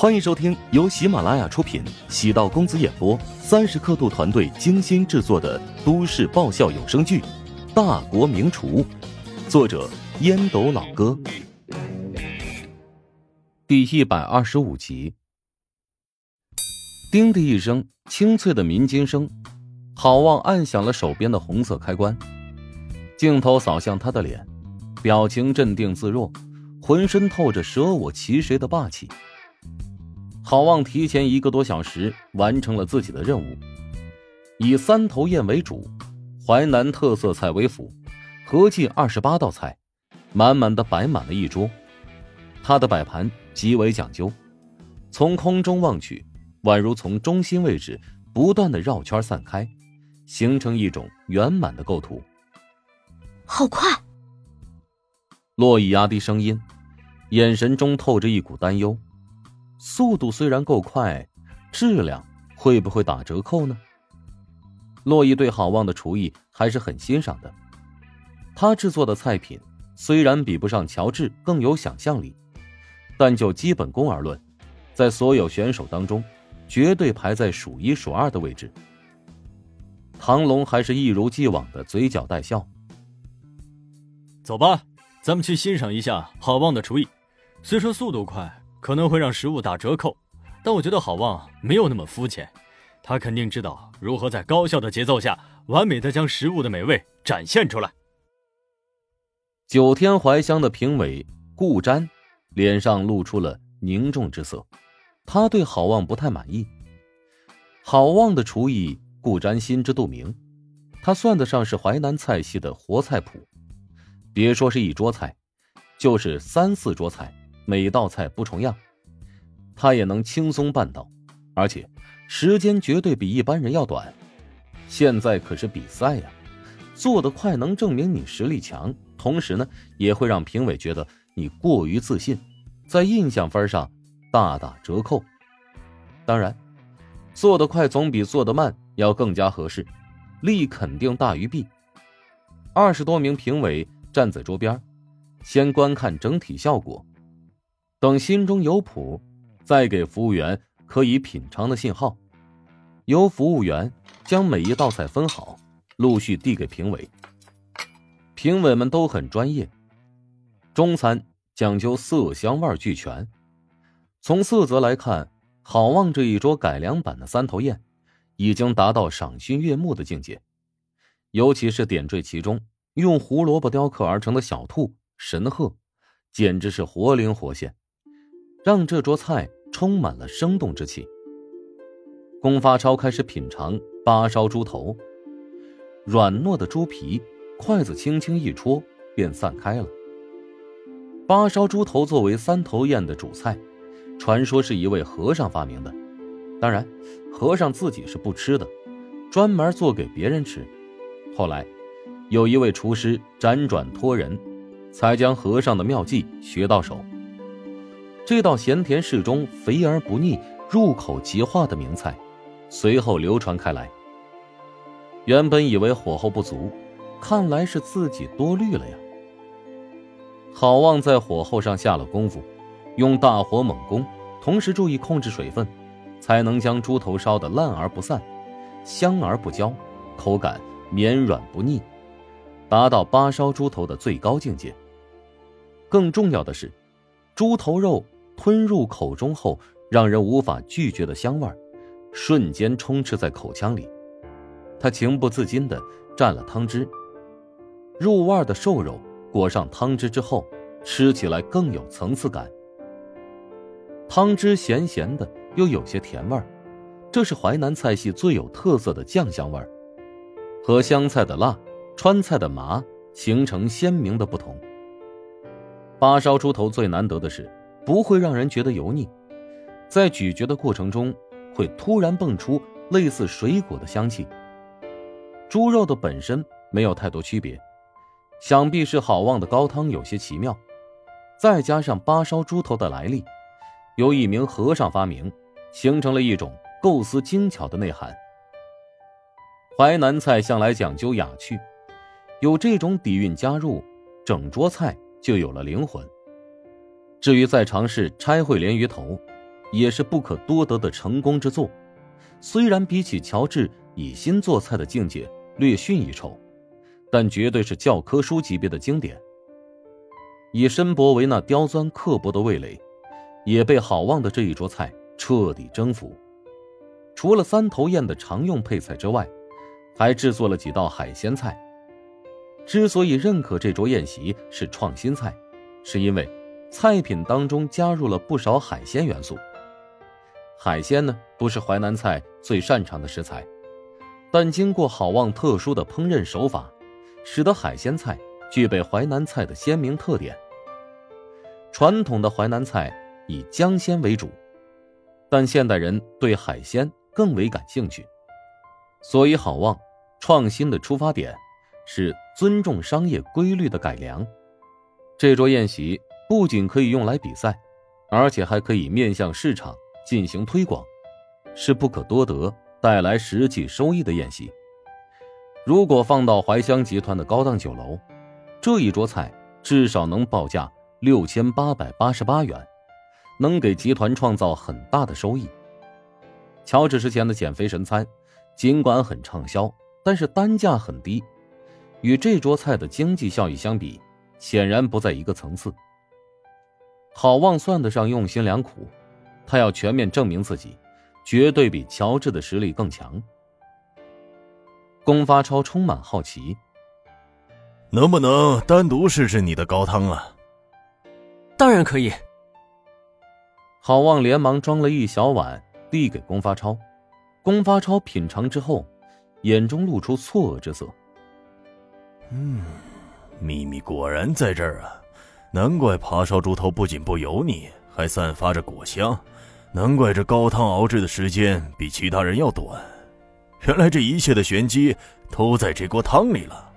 欢迎收听由喜马拉雅出品、喜道公子演播、三十刻度团队精心制作的都市爆笑有声剧《大国名厨》，作者烟斗老哥，第一百二十五集。叮的一声清脆的鸣金声，郝望按响了手边的红色开关，镜头扫向他的脸，表情镇定自若，浑身透着舍我其谁的霸气。郝望提前一个多小时完成了自己的任务，以三头雁为主，淮南特色菜为辅，合计二十八道菜，满满的摆满了一桌。他的摆盘极为讲究，从空中望去，宛如从中心位置不断的绕圈散开，形成一种圆满的构图。好快！洛伊压低声音，眼神中透着一股担忧。速度虽然够快，质量会不会打折扣呢？洛伊对郝望的厨艺还是很欣赏的。他制作的菜品虽然比不上乔治更有想象力，但就基本功而论，在所有选手当中，绝对排在数一数二的位置。唐龙还是一如既往的嘴角带笑。走吧，咱们去欣赏一下好望的厨艺。虽说速度快。可能会让食物打折扣，但我觉得郝望没有那么肤浅，他肯定知道如何在高效的节奏下，完美的将食物的美味展现出来。九天怀乡的评委顾瞻脸上露出了凝重之色，他对郝望不太满意。郝望的厨艺，顾瞻心知肚明，他算得上是淮南菜系的活菜谱，别说是一桌菜，就是三四桌菜。每道菜不重样，他也能轻松办到，而且时间绝对比一般人要短。现在可是比赛呀，做得快能证明你实力强，同时呢也会让评委觉得你过于自信，在印象分上大打折扣。当然，做得快总比做得慢要更加合适，利肯定大于弊。二十多名评委站在桌边，先观看整体效果。等心中有谱，再给服务员可以品尝的信号，由服务员将每一道菜分好，陆续递给评委。评委们都很专业，中餐讲究色香味俱全。从色泽来看，好望这一桌改良版的三头雁，已经达到赏心悦目的境界。尤其是点缀其中用胡萝卜雕刻而成的小兔、神鹤，简直是活灵活现。让这桌菜充满了生动之气。龚发超开始品尝八烧猪头，软糯的猪皮，筷子轻轻一戳便散开了。八烧猪头作为三头雁的主菜，传说是一位和尚发明的，当然，和尚自己是不吃的，专门做给别人吃。后来，有一位厨师辗转托人，才将和尚的妙计学到手。这道咸甜适中、肥而不腻、入口即化的名菜，随后流传开来。原本以为火候不足，看来是自己多虑了呀。郝望在火候上下了功夫，用大火猛攻，同时注意控制水分，才能将猪头烧得烂而不散，香而不焦，口感绵软不腻，达到八烧猪头的最高境界。更重要的是，猪头肉。吞入口中后，让人无法拒绝的香味瞬间充斥在口腔里。他情不自禁的蘸了汤汁。入味的瘦肉裹上汤汁之后，吃起来更有层次感。汤汁咸咸的，又有些甜味这是淮南菜系最有特色的酱香味和湘菜的辣、川菜的麻形成鲜明的不同。八烧猪头最难得的是。不会让人觉得油腻，在咀嚼的过程中会突然蹦出类似水果的香气。猪肉的本身没有太多区别，想必是好望的高汤有些奇妙，再加上八烧猪头的来历，由一名和尚发明，形成了一种构思精巧的内涵。淮南菜向来讲究雅趣，有这种底蕴加入，整桌菜就有了灵魂。至于再尝试拆烩鲢鱼头，也是不可多得的成功之作。虽然比起乔治以心做菜的境界略逊一筹，但绝对是教科书级别的经典。以申博为那刁钻刻薄的味蕾，也被好望的这一桌菜彻底征服。除了三头宴的常用配菜之外，还制作了几道海鲜菜。之所以认可这桌宴席是创新菜，是因为菜品当中加入了不少海鲜元素。海鲜呢，不是淮南菜最擅长的食材，但经过好望特殊的烹饪手法，使得海鲜菜具备淮南菜的鲜明特点。传统的淮南菜以江鲜为主，但现代人对海鲜更为感兴趣，所以好望创新的出发点是尊重商业规律的改良。这桌宴席不仅可以用来比赛，而且还可以面向市场。进行推广，是不可多得、带来实际收益的宴席。如果放到怀香集团的高档酒楼，这一桌菜至少能报价六千八百八十八元，能给集团创造很大的收益。乔治之前的减肥神餐，尽管很畅销，但是单价很低，与这桌菜的经济效益相比，显然不在一个层次。好望算得上用心良苦。他要全面证明自己，绝对比乔治的实力更强。龚发超充满好奇，能不能单独试试你的高汤啊？当然可以。郝望连忙装了一小碗递给龚发超，龚发超品尝之后，眼中露出错愕之色。嗯，秘密果然在这儿啊！难怪爬烧猪头不仅不油腻，还散发着果香。难怪这高汤熬制的时间比其他人要短，原来这一切的玄机都在这锅汤里了。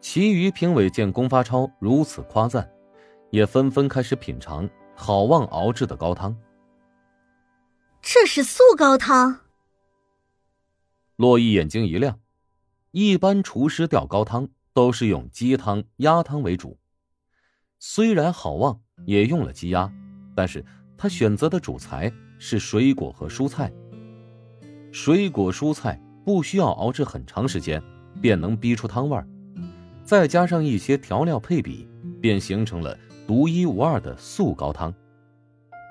其余评委见龚发超如此夸赞，也纷纷开始品尝好望熬制的高汤。这是素高汤。洛伊眼睛一亮，一般厨师吊高汤都是用鸡汤、鸭汤为主，虽然好望也用了鸡鸭，但是。他选择的主材是水果和蔬菜。水果蔬菜不需要熬制很长时间，便能逼出汤味儿，再加上一些调料配比，便形成了独一无二的素高汤。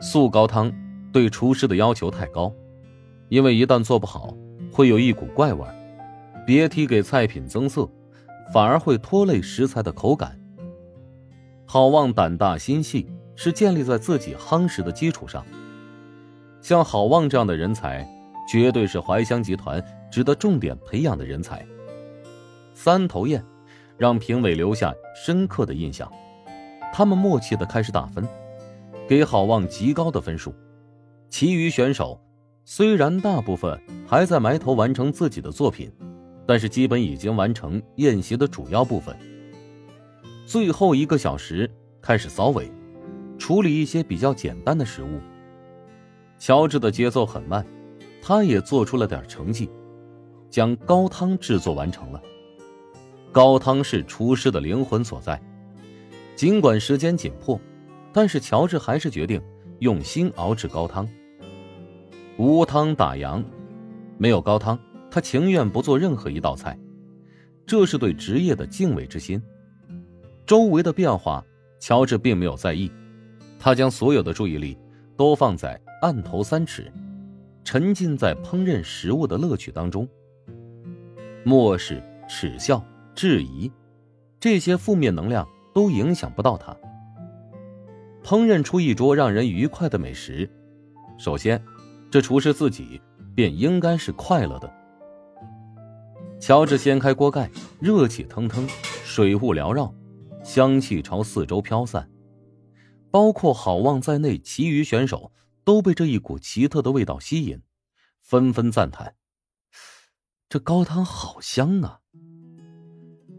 素高汤对厨师的要求太高，因为一旦做不好，会有一股怪味儿，别提给菜品增色，反而会拖累食材的口感。好望胆大心细。是建立在自己夯实的基础上。像郝望这样的人才，绝对是怀香集团值得重点培养的人才。三头雁让评委留下深刻的印象，他们默契的开始打分，给郝望极高的分数。其余选手虽然大部分还在埋头完成自己的作品，但是基本已经完成宴席的主要部分。最后一个小时开始扫尾。处理一些比较简单的食物。乔治的节奏很慢，他也做出了点成绩，将高汤制作完成了。高汤是厨师的灵魂所在。尽管时间紧迫，但是乔治还是决定用心熬制高汤。无汤打烊，没有高汤，他情愿不做任何一道菜。这是对职业的敬畏之心。周围的变化，乔治并没有在意。他将所有的注意力都放在案头三尺，沉浸在烹饪食物的乐趣当中。漠视、耻笑、质疑，这些负面能量都影响不到他。烹饪出一桌让人愉快的美食，首先，这厨师自己便应该是快乐的。乔治掀开锅盖，热气腾腾，水雾缭绕，香气朝四周飘散。包括郝望在内，其余选手都被这一股奇特的味道吸引，纷纷赞叹：“这高汤好香啊！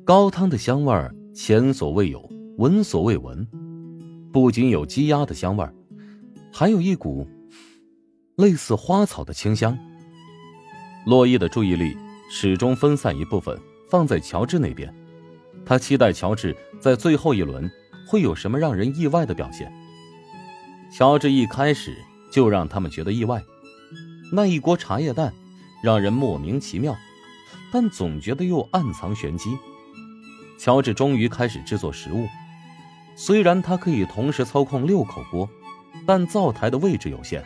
高汤的香味儿前所未有，闻所未闻。不仅有鸡鸭的香味儿，还有一股类似花草的清香。”洛伊的注意力始终分散一部分放在乔治那边，他期待乔治在最后一轮。会有什么让人意外的表现？乔治一开始就让他们觉得意外。那一锅茶叶蛋让人莫名其妙，但总觉得又暗藏玄机。乔治终于开始制作食物，虽然他可以同时操控六口锅，但灶台的位置有限，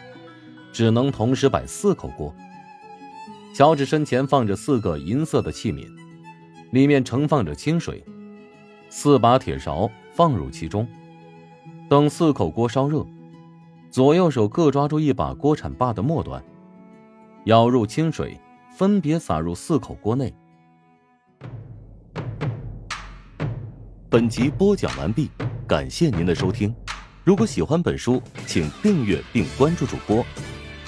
只能同时摆四口锅。乔治身前放着四个银色的器皿，里面盛放着清水，四把铁勺放入其中，等四口锅烧热，左右手各抓住一把锅铲把的末端，舀入清水，分别撒入四口锅内。本集播讲完毕，感谢您的收听。如果喜欢本书，请订阅并关注主播。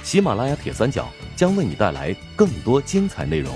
喜马拉雅铁三角将为你带来更多精彩内容。